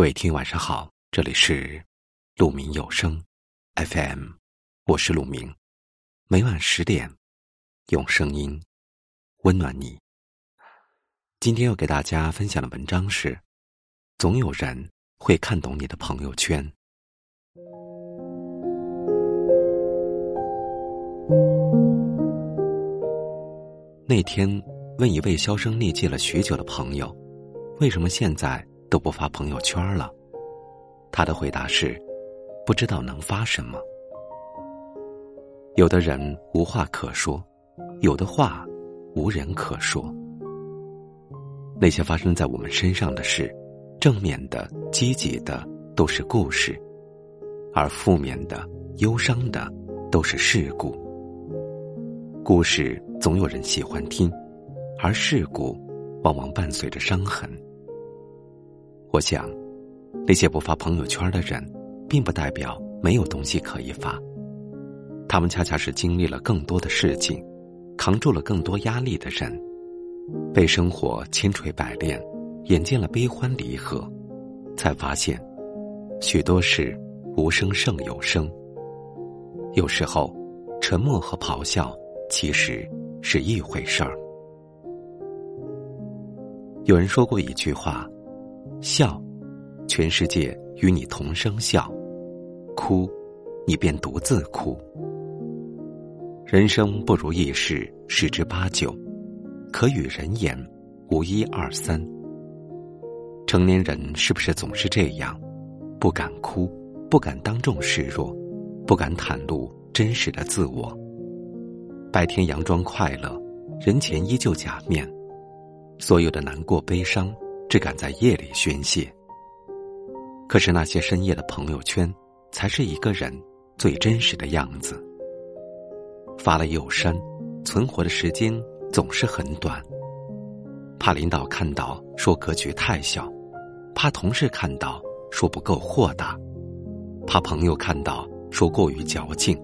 各位听晚上好，这里是鹿鸣有声 FM，我是鹿鸣，每晚十点用声音温暖你。今天要给大家分享的文章是：总有人会看懂你的朋友圈。那天问一位销声匿迹了许久的朋友，为什么现在？都不发朋友圈了，他的回答是：不知道能发什么。有的人无话可说，有的话无人可说。那些发生在我们身上的事，正面的、积极的都是故事，而负面的、忧伤的都是事故。故事总有人喜欢听，而事故往往伴随着伤痕。我想，那些不发朋友圈的人，并不代表没有东西可以发。他们恰恰是经历了更多的事情，扛住了更多压力的人，被生活千锤百炼，演见了悲欢离合，才发现，许多事无声胜有声。有时候，沉默和咆哮其实是一回事儿。有人说过一句话。笑，全世界与你同声笑；哭，你便独自哭。人生不如意事十之八九，可与人言无一二三。成年人是不是总是这样？不敢哭，不敢当众示弱，不敢袒露真实的自我。白天佯装快乐，人前依旧假面。所有的难过、悲伤。只敢在夜里宣泄。可是那些深夜的朋友圈，才是一个人最真实的样子。发了又删，存活的时间总是很短。怕领导看到说格局太小，怕同事看到说不够豁达，怕朋友看到说过于矫情，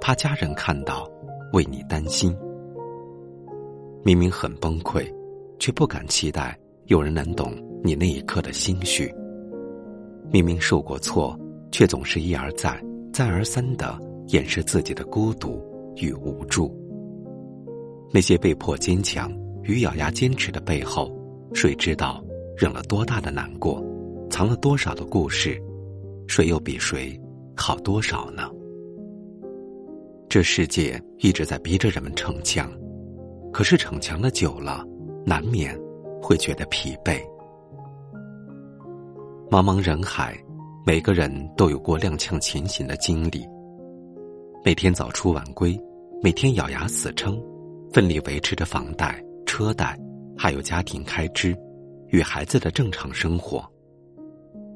怕家人看到为你担心。明明很崩溃，却不敢期待。有人能懂你那一刻的心绪。明明受过挫，却总是一而再、再而三的掩饰自己的孤独与无助。那些被迫坚强与咬牙坚持的背后，谁知道忍了多大的难过，藏了多少的故事？谁又比谁好多少呢？这世界一直在逼着人们逞强，可是逞强的久了，难免。会觉得疲惫。茫茫人海，每个人都有过踉跄前行的经历。每天早出晚归，每天咬牙死撑，奋力维持着房贷、车贷，还有家庭开支与孩子的正常生活。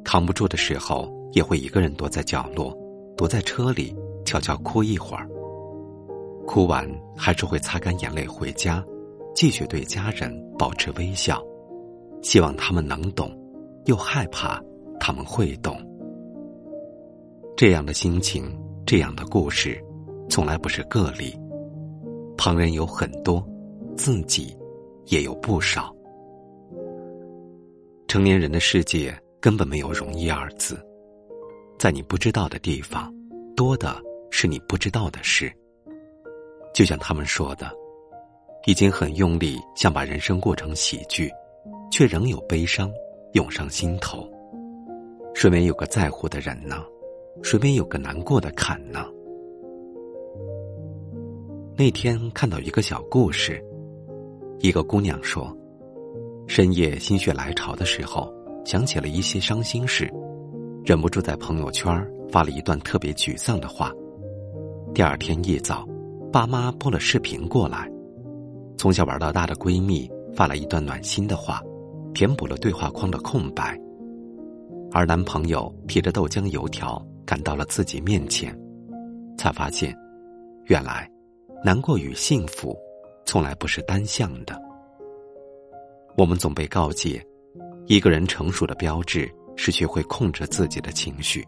扛不住的时候，也会一个人躲在角落，躲在车里悄悄哭一会儿。哭完，还是会擦干眼泪回家。继续对家人保持微笑，希望他们能懂，又害怕他们会懂。这样的心情，这样的故事，从来不是个例。旁人有很多，自己也有不少。成年人的世界根本没有容易二字，在你不知道的地方，多的是你不知道的事。就像他们说的。已经很用力想把人生过成喜剧，却仍有悲伤涌上心头。谁没有个在乎的人呢？谁没有个难过的坎呢？那天看到一个小故事，一个姑娘说，深夜心血来潮的时候，想起了一些伤心事，忍不住在朋友圈发了一段特别沮丧的话。第二天一早，爸妈拨了视频过来。从小玩到大的闺蜜发了一段暖心的话，填补了对话框的空白。而男朋友提着豆浆油条赶到了自己面前，才发现，原来，难过与幸福，从来不是单向的。我们总被告诫，一个人成熟的标志是学会控制自己的情绪，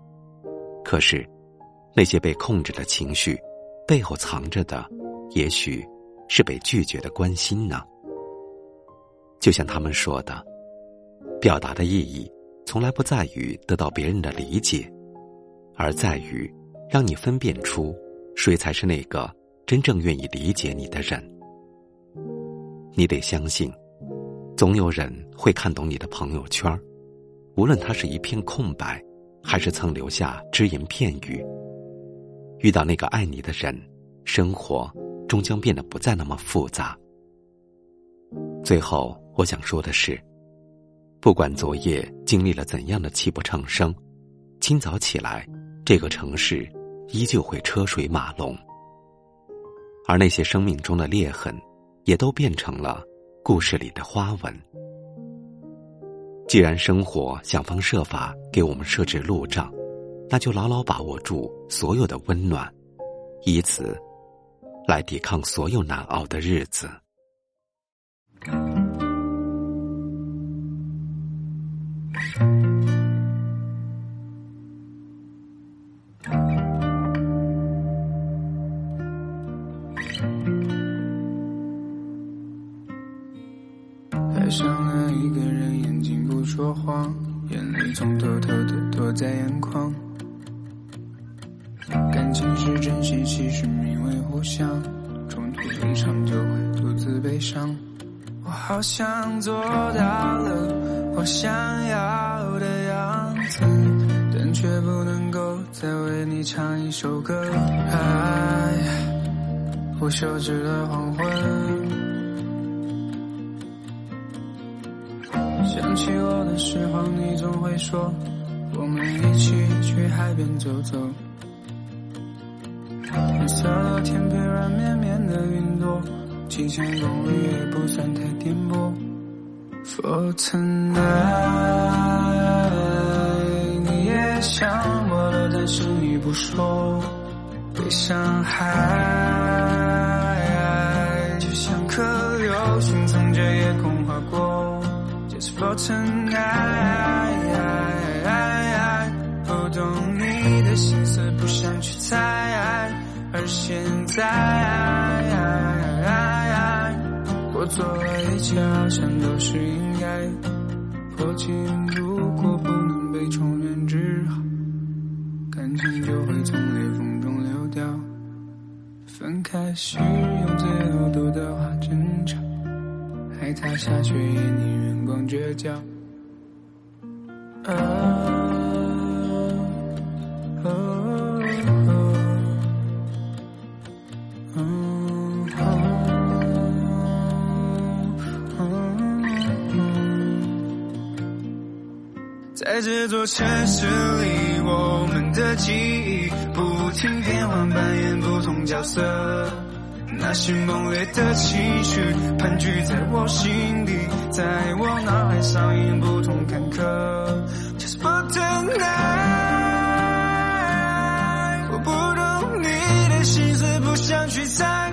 可是，那些被控制的情绪，背后藏着的，也许。是被拒绝的关心呢？就像他们说的，表达的意义从来不在于得到别人的理解，而在于让你分辨出谁才是那个真正愿意理解你的人。你得相信，总有人会看懂你的朋友圈无论它是一片空白，还是曾留下只言片语。遇到那个爱你的人，生活终将变得不再那么复杂。最后，我想说的是。不管昨夜经历了怎样的泣不成声，今早起来，这个城市依旧会车水马龙，而那些生命中的裂痕，也都变成了故事里的花纹。既然生活想方设法给我们设置路障，那就牢牢把握住所有的温暖，以此来抵抗所有难熬的日子。爱上了一个人，眼睛不说谎，眼泪总偷偷的躲在眼眶。感情是真心，其实名为互相，冲突一场就会独自悲伤。我好像做到了我想要的样子，但却不能够再为你唱一首歌。爱，不休止的黄昏。想起我的时候，你总会说，我们一起去海边走走。色的天边，软绵绵的云朵。几千公里也不算太颠簸。For tonight，你也想我了，但是你不说。被伤害，就像颗流星从这夜空划过。Just for tonight，不懂你的心思，不想去猜，而现在。我做了一切，好像都是应该。破镜如果不能被重圆，只好感情就会从裂缝中流掉。分开时用最恶毒的话争吵，海塌下却也宁愿光着脚。在这座城市里，我们的记忆不停变换，扮演不同角色。那些猛烈的情绪盘踞在我心底，在我脑海上演不同坎坷。Just for tonight，我不懂你的心思，不想去猜。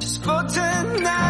Just for tonight。